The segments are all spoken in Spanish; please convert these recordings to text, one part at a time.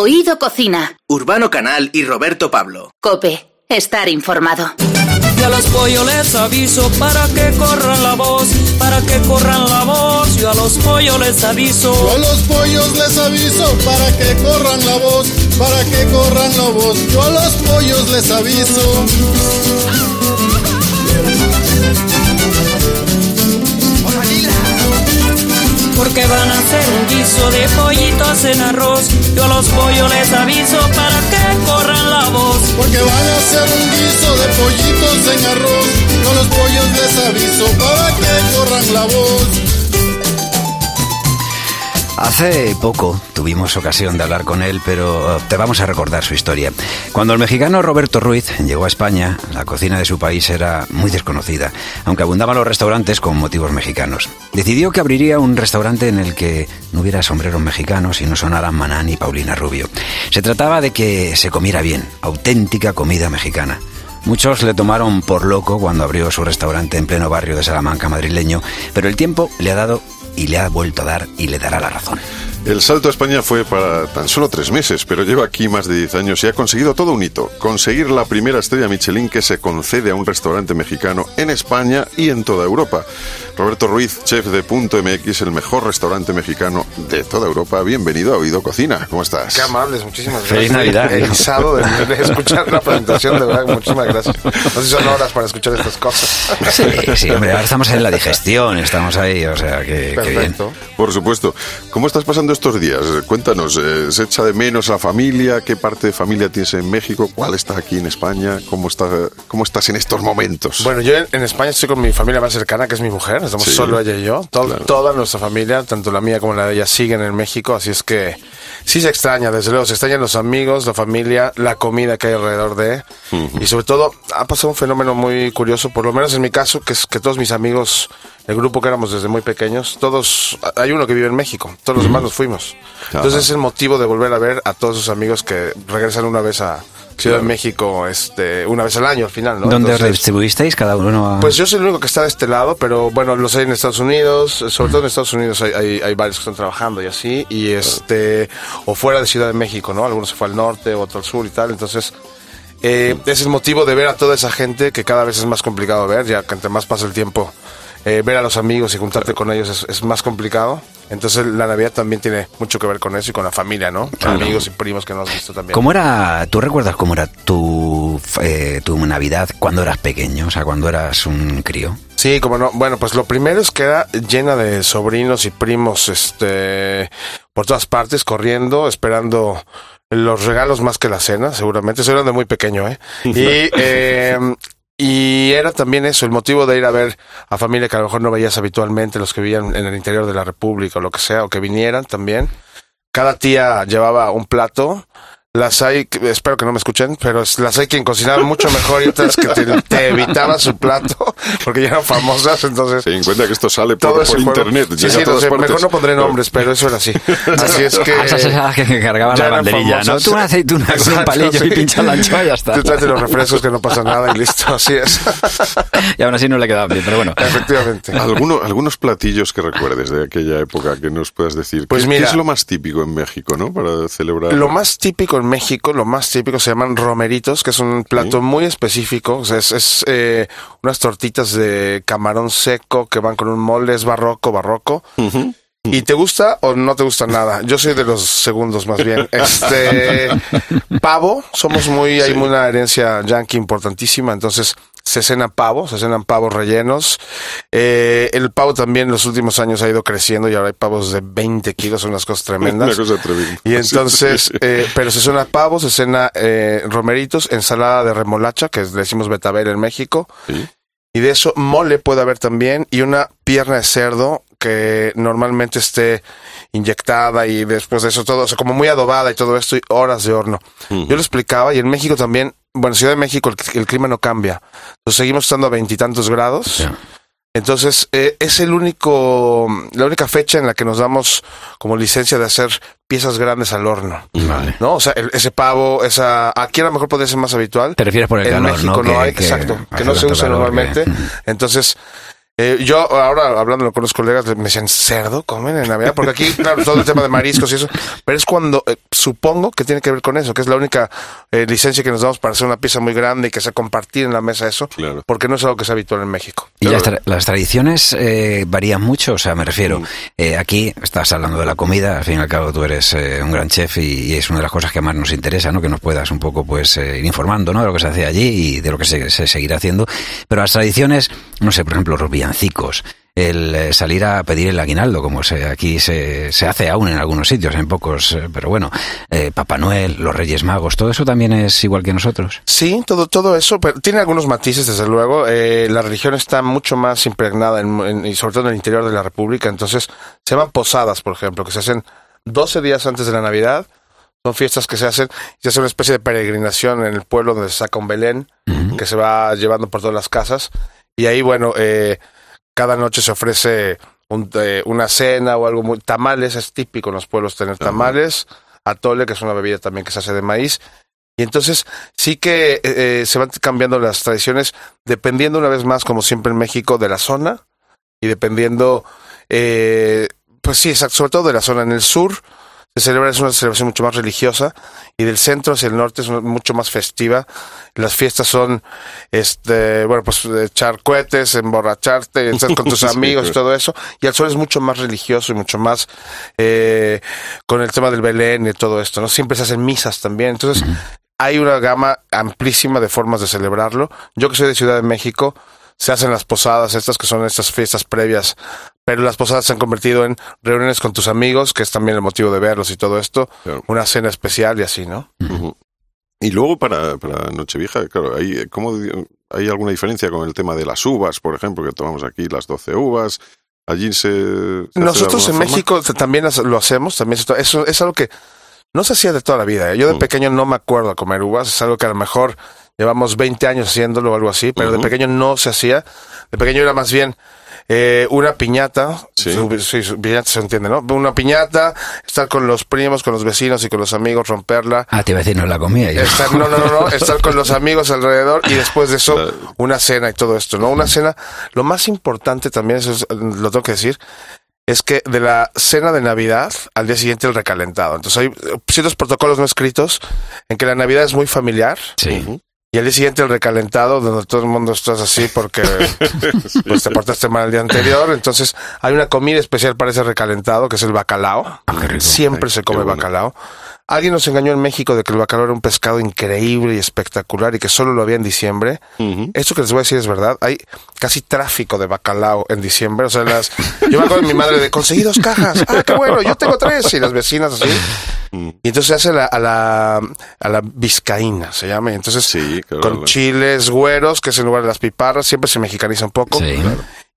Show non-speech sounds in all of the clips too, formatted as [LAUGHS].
Oído Cocina. Urbano Canal y Roberto Pablo. Cope. Estar informado. Y a los pollos les aviso para que corran la voz, para que corran la voz. Yo a los pollos les aviso. Yo a los pollos les aviso para que corran la voz, para que corran la voz. Yo a los pollos les aviso. Porque van a hacer un guiso de pollitos en arroz. Yo a los pollos les aviso para que corran la voz. Porque van a hacer un guiso de pollitos en arroz. Yo a los pollos les aviso para que corran la voz. Hace poco tuvimos ocasión de hablar con él, pero uh, te vamos a recordar su historia. Cuando el mexicano Roberto Ruiz llegó a España, la cocina de su país era muy desconocida, aunque abundaban los restaurantes con motivos mexicanos. Decidió que abriría un restaurante en el que no hubiera sombreros mexicanos y no sonaran Maná ni Paulina Rubio. Se trataba de que se comiera bien, auténtica comida mexicana. Muchos le tomaron por loco cuando abrió su restaurante en pleno barrio de Salamanca madrileño, pero el tiempo le ha dado y le ha vuelto a dar y le dará la razón. El salto a España fue para tan solo tres meses, pero lleva aquí más de diez años y ha conseguido todo un hito, conseguir la primera estrella Michelin que se concede a un restaurante mexicano en España y en toda Europa. Roberto Ruiz, chef de Punto MX, el mejor restaurante mexicano de toda Europa. Bienvenido a Oído Cocina. ¿Cómo estás? Qué amables, muchísimas gracias. Feliz Navidad. Estoy erizado de, de escuchar la presentación, de verdad, muchísimas gracias. No sé si son horas para escuchar estas cosas. Sí, sí, hombre, ahora estamos en la digestión, estamos ahí, o sea, que, que bien. Perfecto. Por supuesto. ¿Cómo estás pasando estos días? Cuéntanos, eh, ¿se echa de menos a la familia? ¿Qué parte de familia tienes en México? ¿Cuál está aquí en España? ¿Cómo, está, cómo estás en estos momentos? Bueno, yo en España estoy con mi familia más cercana, que es mi mujer. Estamos Sí. solo ella y yo. Claro. Toda nuestra familia, tanto la mía como la de ella, siguen en México. Así es que sí se extraña, desde luego. Se extrañan los amigos, la familia, la comida que hay alrededor de. Y sobre todo, ha pasado un fenómeno muy curioso, por lo menos en mi caso, que es que todos mis amigos, el grupo que éramos desde muy pequeños, todos, hay uno que vive en México, todos los demás nos fuimos. Entonces es el motivo de volver a ver a todos esos amigos que regresan una vez a Ciudad de México, este, una vez al año al final, ¿no? ¿Dónde Entonces- distribuisteis cada uno? A... pues yo soy el único que está de este lado, pero bueno, los hay en Estados Unidos, eh, sobre todo en Estados Unidos hay, hay, hay varios que están trabajando y así, y este, o fuera de Ciudad de México, ¿no? Algunos se fue al norte, otro al sur y tal, entonces, eh, es el motivo de ver a toda esa gente que cada vez es más complicado ver, ya que entre más pasa el tiempo, eh, ver a los amigos y juntarte con ellos es, es más complicado. Entonces la Navidad también tiene mucho que ver con eso y con la familia, ¿no? Amigos y primos que no has visto también. ¿Cómo era, tú recuerdas cómo era tu, eh, tu Navidad cuando eras pequeño, o sea, cuando eras un crío? Sí, como no. Bueno, pues lo primero es que era llena de sobrinos y primos, este, por todas partes, corriendo, esperando los regalos más que la cena, seguramente. Eso era de muy pequeño, ¿eh? [LAUGHS] Y, eh, y era también eso, el motivo de ir a ver a familia que a lo mejor no veías habitualmente, los que vivían en el interior de la República o lo que sea, o que vinieran también. Cada tía llevaba un plato. Las hay, espero que no me escuchen, pero las hay quien cocinaba mucho mejor y otras que te, te evitaban su plato [LAUGHS] porque ya eran famosas, entonces Ten en cuenta que esto sale todo por, por internet. Sí, sí, sé, mejor no pondré nombres, pero eso era así. [LAUGHS] Así es que. Ah, esas eran las que cargaban la banderilla, ¿no? Tú una aceituna con un Exacto, palillo y sí. pinchas la anchoa y ya está. Tú tráete los refrescos que no pasa nada y listo, así es. [LAUGHS] Y aún así no le quedaban bien, pero bueno. Efectivamente. Alguno- algunos platillos que recuerdes de aquella época que nos puedas decir. Pues ¿Qué, mira- qué es lo más típico en México, no? Para celebrar. Lo más típico en México, lo más típico se llaman romeritos, que es un plato muy específico. O sea, es, es, eh, unas tortitas de camarón seco que van con un molde, es barroco, barroco. ¿Y te gusta o no te gusta nada? Yo soy de los segundos más bien. [LAUGHS] Este pavo, somos muy, hay una herencia yankee importantísima, entonces se cena pavo, se cenan pavos rellenos. Eh, el pavo también en los últimos años ha ido creciendo y ahora hay pavos de 20 kilos, son unas cosas tremendas. [LAUGHS] Una cosa tremenda. Y entonces, [LAUGHS] eh, pero se cena pavo, se cena eh, romeritos, ensalada de remolacha, que le decimos betabel en México. Sí. Y de eso mole puede haber también y una pierna de cerdo que normalmente esté inyectada y después de eso todo, o sea, como muy adobada y todo esto y horas de horno. Yo lo explicaba y en México también, bueno, en Ciudad de México el, el clima no cambia. Entonces seguimos estando a veintitantos grados. Entonces, eh, es el único, la única fecha en la que nos damos como licencia de hacer piezas grandes al horno. Vale. ¿No? O sea, el- ese pavo, esa, aquí a lo mejor podría ser más habitual. Te refieres por el en calor, México ¿no? hay, que exacto, que no se usa calor normalmente. que- Entonces, Eh, yo ahora hablando con los colegas me decían, ¿cerdo comen en Navidad? Porque aquí, [LAUGHS] claro, todo el tema de mariscos y eso, pero es cuando, eh, supongo que tiene que ver con eso, que es la única eh, licencia que nos damos para hacer una pieza muy grande y que sea compartir en la mesa eso, Claro. porque no es algo que sea habitual en México. Y las, tra- las tradiciones eh, varían mucho, o sea, me refiero, eh, aquí estás hablando de la comida, al fin y al cabo tú eres eh, un gran chef y, y es una de las cosas que más nos interesa, ¿no? Que nos puedas un poco, pues, eh, ir informando, ¿no? De lo que se hace allí y de lo que se, se seguirá haciendo. Pero las tradiciones, no sé, por ejemplo, los villancicos, el eh, salir a pedir el aguinaldo, como se, aquí se, se hace aún en algunos sitios, en pocos, eh, pero bueno, eh, Papá Noel, los Reyes Magos, todo eso también es igual que nosotros. Sí, todo, todo eso, pero tiene algunos matices, desde luego. Eh, la religión está mucho más impregnada, en, en- y sobre todo en el interior de la República. Entonces, se llaman posadas, por ejemplo, que se hacen 12 días antes de la Navidad. Son fiestas que se hacen, se hace una especie de peregrinación en el pueblo donde se saca un Belén, que se va llevando por todas las casas. Y ahí, bueno, eh, cada noche se ofrece un, eh, una cena o algo muy... Tamales, es típico en los pueblos tener tamales. Atole, que es una bebida también que se hace de maíz. Y entonces sí que eh, eh, se van cambiando las tradiciones dependiendo una vez más, como siempre en México, de la zona y dependiendo, eh, pues sí, exacto, sobre todo de la zona. En el sur se celebra, es una celebración mucho más religiosa y del centro hacia el norte es mucho más festiva. Las fiestas son, este, bueno, pues echar cohetes, emborracharte, [LAUGHS] estar con tus amigos y todo eso. Y al sur es mucho más religioso y mucho más eh, con el tema del Belén y todo esto, ¿no? Siempre se hacen misas también. Entonces, hay una gama amplísima de formas de celebrarlo. Yo que soy de Ciudad de México, se hacen las posadas, estas que son estas fiestas previas, pero las posadas se han convertido en reuniones con tus amigos, que es también el motivo de verlos y todo esto, Claro. una cena especial y así, ¿no? Y luego para, para Nochevieja, claro, ¿hay, ¿cómo, ¿hay alguna diferencia con el tema de las uvas, por ejemplo, que tomamos aquí las 12 uvas? Allí se... Nosotros en forma? México también lo hacemos, también se eso es algo que no se hacía de toda la vida. ¿eh? Yo de pequeño no me acuerdo comer uvas, es algo que a lo mejor llevamos 20 años haciéndolo o algo así, pero de pequeño no se hacía. De pequeño era más bien eh, una piñata, Sí. sí, su- piñata se entiende, ¿no? Una piñata, estar con los primos, con los vecinos y con los amigos, romperla. Ah, te iba a decir, no la comía. yo. Estar, no, no, no, no, [LAUGHS] estar con los amigos alrededor y después de eso una cena y todo esto, ¿no? Una cena, lo más importante también, eso es- lo tengo que decir, es que de la cena de Navidad al día siguiente el recalentado. Entonces hay ciertos protocolos no escritos en que la Navidad es muy familiar Sí. Y al día siguiente el recalentado donde todo el mundo estás así porque [LAUGHS] pues te portaste mal el día anterior. Entonces hay una comida especial para ese recalentado que es el bacalao. Ah. Siempre se come bacalao. Alguien nos engañó en México de que el bacalao era un pescado increíble y espectacular y que solo lo había en diciembre. Esto que les voy a decir es verdad. Hay casi tráfico de bacalao en diciembre. O sea, las, yo me acuerdo de mi madre de conseguí dos cajas. Ah, qué bueno, yo tengo tres. Y las vecinas así. Y entonces se hace la- a la, a la vizcaína, se llama. Y entonces Sí, claro. con chiles güeros, que es en lugar de las piparras, siempre se mexicaniza un poco. Sí.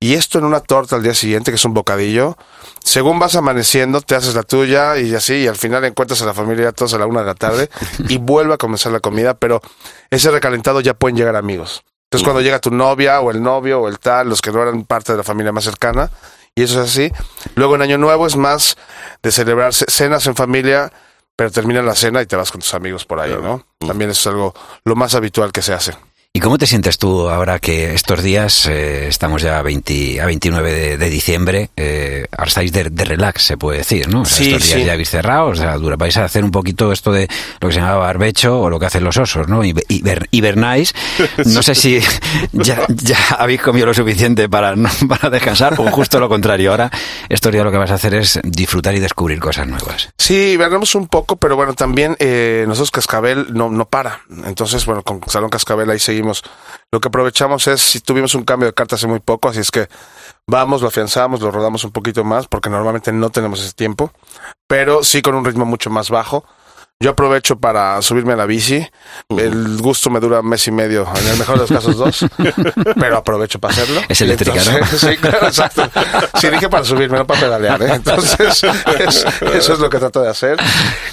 Y esto en una torta al día siguiente, que es un bocadillo. Según vas amaneciendo, te haces la tuya y así, y al final encuentras a la familia todos a la una de la tarde [LAUGHS] y vuelve a comenzar la comida, pero ese recalentado ya pueden llegar amigos. Entonces cuando llega tu novia o el novio o el tal, los que no eran parte de la familia más cercana, y eso es así. Luego en Año Nuevo es más de celebrar ce- cenas en familia, pero termina la cena y te vas con tus amigos por ahí. ¿no? También eso es algo lo más habitual que se hace. ¿Y cómo te sientes tú ahora que estos días, eh, estamos ya a, 20 a 29 de, de diciembre, eh, ahora estáis de, de relax, se puede decir, ¿no? O sea, Sí, estos días sí. ya habéis cerrado, o sea, dura, vais a hacer un poquito esto de lo que se llama barbecho o lo que hacen los osos, ¿no? Hiber- hiber- hibernáis. No sé si [LAUGHS] ya, ya habéis comido lo suficiente para, no- para descansar o justo lo contrario. Ahora, estos días lo que vas a hacer es disfrutar y descubrir cosas nuevas. Sí, veremos un poco, pero bueno, también eh, nosotros Cascabel no, no para. Entonces, bueno, con Salón Cascabel ahí seguimos. Lo que aprovechamos es, si tuvimos un cambio de carta hace muy poco, así es que vamos, lo afianzamos, lo rodamos un poquito más, porque normalmente no tenemos ese tiempo, pero sí con un ritmo mucho más bajo. Yo aprovecho para subirme a la bici. El gusto me dura un mes y medio, en el mejor de los casos dos, [LAUGHS] pero aprovecho para hacerlo. Es eléctrica, ¿no? Sí, claro, exacto. Sí, dije para subirme, no para pedalear. ¿eh? Entonces, es- eso es lo que trato de hacer.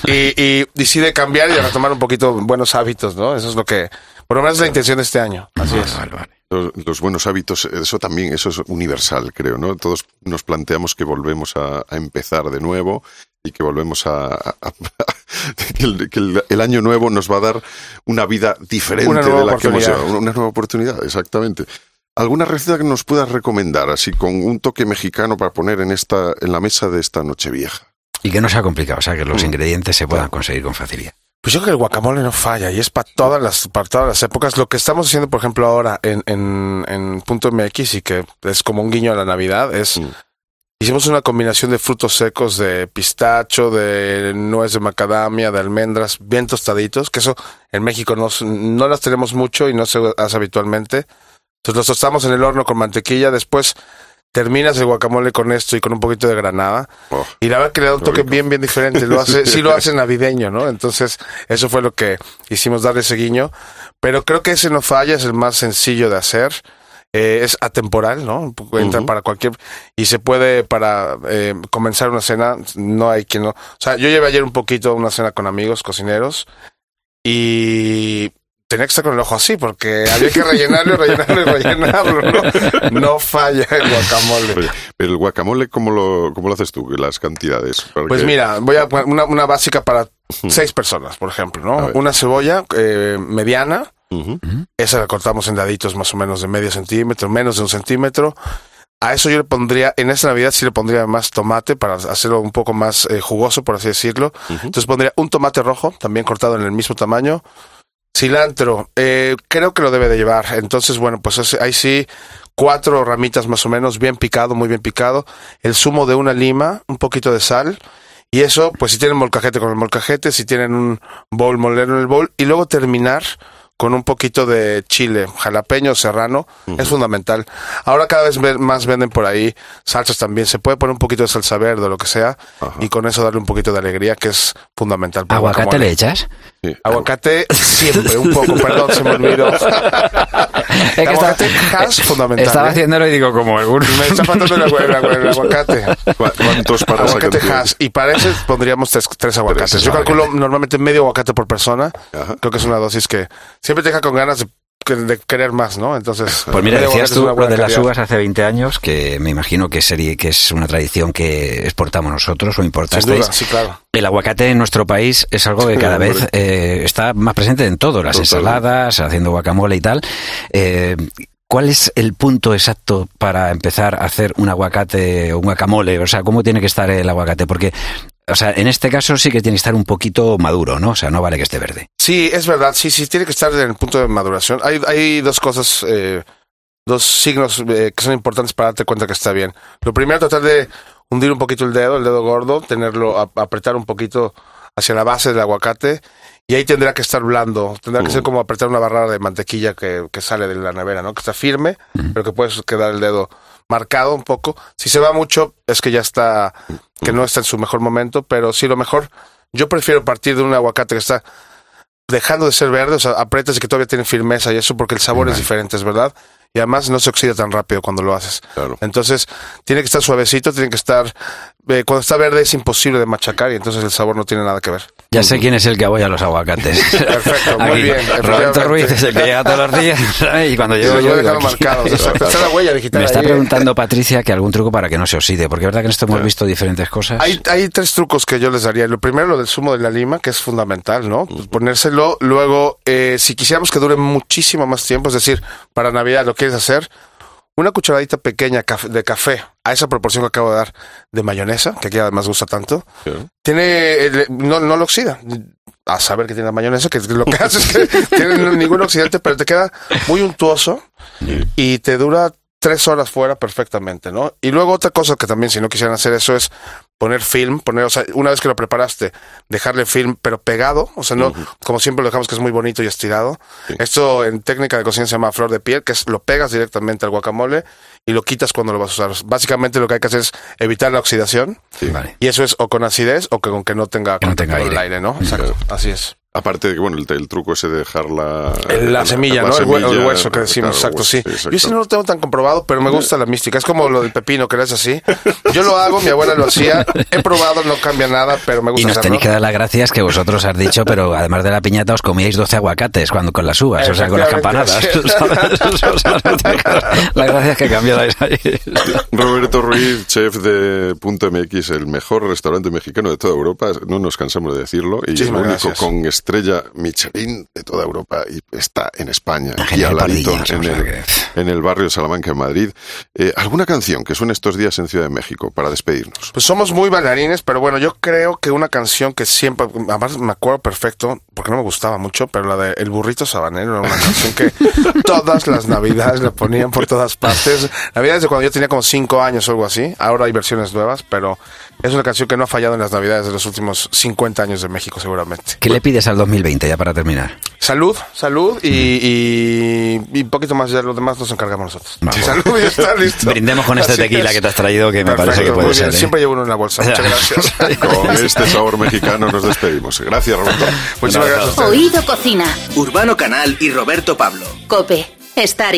Y, y, y sí de cambiar y de retomar un poquito buenos hábitos, ¿no? Eso es lo que, por lo menos la intención de este año. Así es. Vale, vale. Los, los buenos hábitos, eso también, eso es universal, creo, ¿no? Todos nos planteamos que volvemos a, a empezar de nuevo y que volvemos a... a- a- [LAUGHS] que, el, que el- el año nuevo nos va a dar una vida diferente Una nueva de la que hemos oportunidad. llevado, una nueva oportunidad, exactamente. ¿Alguna receta que nos puedas recomendar, así con un toque mexicano para poner en esta, en la mesa de esta noche vieja? Y que no sea complicado, o sea, que los Mm. ingredientes se puedan conseguir con facilidad. Pues yo creo que el guacamole no falla y es para todas las para todas las épocas. Lo que estamos haciendo, por ejemplo, ahora en, en, en Punto MX y que es como un guiño a la Navidad es Mm. hicimos una combinación de frutos secos, de pistacho, de nuez de macadamia, de almendras, bien tostaditos, que eso en México no, no las tenemos mucho y no se hace habitualmente. Entonces los tostamos en el horno con mantequilla, después terminas el guacamole con esto y con un poquito de granada. Oh, Y la verdad que le da un toque rico. bien, bien diferente. Lo hace, sí lo hace navideño, ¿no? Entonces, eso fue lo que hicimos darle ese guiño. Pero creo que ese no falla, es el más sencillo de hacer. Eh, es atemporal, ¿no? Entra para cualquier... Y se puede para eh, comenzar una cena, no hay quien no... O sea, yo llevé ayer un poquito una cena con amigos cocineros y tenía que estar con el ojo así porque [LAUGHS] había que rellenarlo, rellenarlo y rellenarlo, ¿no? [LAUGHS] No falla el guacamole. Oye, pero el guacamole, ¿cómo lo, cómo lo haces tú? Las cantidades. Porque- Pues mira, voy a poner una, una básica para seis personas, por ejemplo, ¿no? Una cebolla eh, mediana, Ujú. esa la cortamos en daditos más o menos de medio centímetro, menos de un centímetro. A eso yo le pondría, en esta Navidad sí le pondría más tomate para hacerlo un poco más eh, jugoso, por así decirlo. Entonces pondría un tomate rojo, también cortado en el mismo tamaño. Cilantro, eh, creo que lo debe de llevar. Entonces, bueno, pues ahí sí, cuatro ramitas más o menos, bien picado, muy bien picado. El zumo de una lima, un poquito de sal. Y eso, pues si tienen molcajete con el molcajete, si tienen un bowl, molerlo en el bowl. Y luego terminar con un poquito de chile, jalapeño serrano, es fundamental. Ahora cada vez ve- más venden por ahí salsas también. Se puede poner un poquito de salsa verde o lo que sea, y con eso darle un poquito de alegría, que es fundamental. para ¿Aguacate guacamole. le echas? Sí. Aguacate siempre, un poco, perdón, se me olvidó. [LAUGHS] Es que El aguacate has fundamental. Estaba ¿eh? haciéndolo y digo, como alguno. Me está faltando el, agua- el el aguacate. ¿Cu- ¿Cuántos para Aguacate cantidad? has. Y para eso pondríamos tres, tres aguacates. Tres Yo calculo normalmente medio aguacate por persona. Ajá. Creo que es una dosis que siempre te deja con ganas de, de querer más, ¿no? Entonces, Pues mira, medio decías tú lo de las uvas hace 20 años, que me imagino que sería que es una tradición que exportamos nosotros o importasteis. sí, claro. El aguacate en nuestro país es algo que cada vez eh, está más presente en todo, las ensaladas, haciendo guacamole y tal. Eh, ¿Cuál es el punto exacto para empezar a hacer un aguacate o un guacamole? O sea, ¿cómo tiene que estar el aguacate? Porque, o sea, en este caso sí que tiene que estar un poquito maduro, ¿no? O sea, no vale que esté verde. Sí, es verdad, sí, sí, tiene que estar en el punto de maduración. Hay, hay dos cosas, eh, dos signos eh, que son importantes para darte cuenta que está bien. Lo primero, tratar de hundir un poquito el dedo, el dedo gordo, tenerlo, a- apretar un poquito hacia la base del aguacate y ahí tendrá que estar blando, tendrá que Mm. ser como apretar una barrada de mantequilla que, que sale de la nevera, ¿no? Que está firme, pero que puedes quedar el dedo marcado un poco. Si se va mucho, es que ya está, que no está en su mejor momento, pero sí lo mejor, yo prefiero partir de un aguacate que está dejando de ser verde, o sea, aprietas y que todavía tiene firmeza y eso porque el sabor es diferente, es verdad. Y además no se oxida tan rápido cuando lo haces. Claro. Entonces, tiene que estar suavecito, tiene que estar... eh, cuando está verde es imposible de machacar y entonces el sabor no tiene nada que ver. Ya sé quién es el que aboya los aguacates. [LAUGHS] Perfecto, muy Aquí, bien, Roberto. Ruiz es el que llega todos los días ¿sabes? y cuando llego yo digo, aquí- marcados. [LAUGHS] Está la huella digital Me está ahí, ¿eh? preguntando Patricia que algún truco para que no se oxide, porque es verdad que en esto hemos visto diferentes cosas. Hay, hay tres trucos que yo les daría. Lo primero, lo del zumo de la lima, que es fundamental, ¿no? Pues ponérselo. Luego, eh, si quisiéramos que dure muchísimo más tiempo, es decir, para Navidad lo quieres hacer, una cucharadita pequeña de café, a esa proporción que acabo de dar, de mayonesa, que aquí además gusta tanto, tiene, no, no lo oxida. A saber que tiene la mayonesa, que lo que [LAUGHS] hace es que tiene ningún oxidante, pero te queda muy untuoso y te dura tres horas fuera perfectamente, ¿no? Y luego otra cosa que también, si no quisieran hacer eso, es poner film, poner, o sea, una vez que lo preparaste, dejarle film, pero pegado, o sea, no, como siempre lo dejamos que es muy bonito y estirado. Esto en técnica de cocina se llama flor de piel, que es lo pegas directamente al guacamole y lo quitas cuando lo vas a usar. Básicamente lo que hay que hacer es evitar la oxidación. Vale. Y eso es o con acidez o que con que no tenga Que no contacto tenga con el aire. aire, ¿no? Exacto, así es. Aparte de que, bueno, el, el truco ese de dejar la... La, semilla, la ¿no? El, hue- el semilla, hueso que decimos, claro, exacto, sí. hueso, Yo ese no lo tengo tan comprobado, pero me gusta la mística. Es como lo del pepino, que eres así. Yo lo hago, mi abuela lo hacía. He probado, no cambia nada, pero me Y gusta nos hacerlo. tenéis que dar las gracias que vosotros has dicho, pero además de la piñata os comíais 12 aguacates cuando con las uvas, o sea, con las campanadas. [LAUGHS] Las gracias que cambiáis ahí. Roberto Ruiz, chef de Punto MX, el mejor restaurante mexicano de toda Europa, no nos cansamos de decirlo, y el Muchísimas único gracias. con estrella Michelin de toda Europa y está en España, La aquí al ladito, en el, en el barrio de Salamanca, en Madrid. Eh, ¿Alguna canción que suene estos días en Ciudad de México para despedirnos? Pues somos muy bailarines, pero bueno, yo creo que una canción que siempre, además me acuerdo perfecto, porque no me gustaba mucho, pero la de El burrito sabanero era una [LAUGHS] canción que todas las navidades la ponían por todas partes. Navidades de cuando yo tenía como cinco años o algo así. Ahora hay versiones nuevas, pero es una canción que no ha fallado en las navidades de los últimos 50 años de México seguramente. ¿Qué le pides al 2020 ya para terminar? Salud, salud y, y, y un poquito más de lo demás nos encargamos nosotros. Vamos. Salud y está [LAUGHS] listo. Brindemos con este Así tequila es. que te has traído, que me parece que puede ser. ¿eh? Siempre llevo uno en la bolsa. Muchas [LAUGHS] gracias. Con este sabor mexicano nos despedimos. Gracias, Roberto. [LAUGHS] Muchas gracias a. Oído Cocina. Urbano Canal y Roberto Pablo. Cope. Estar.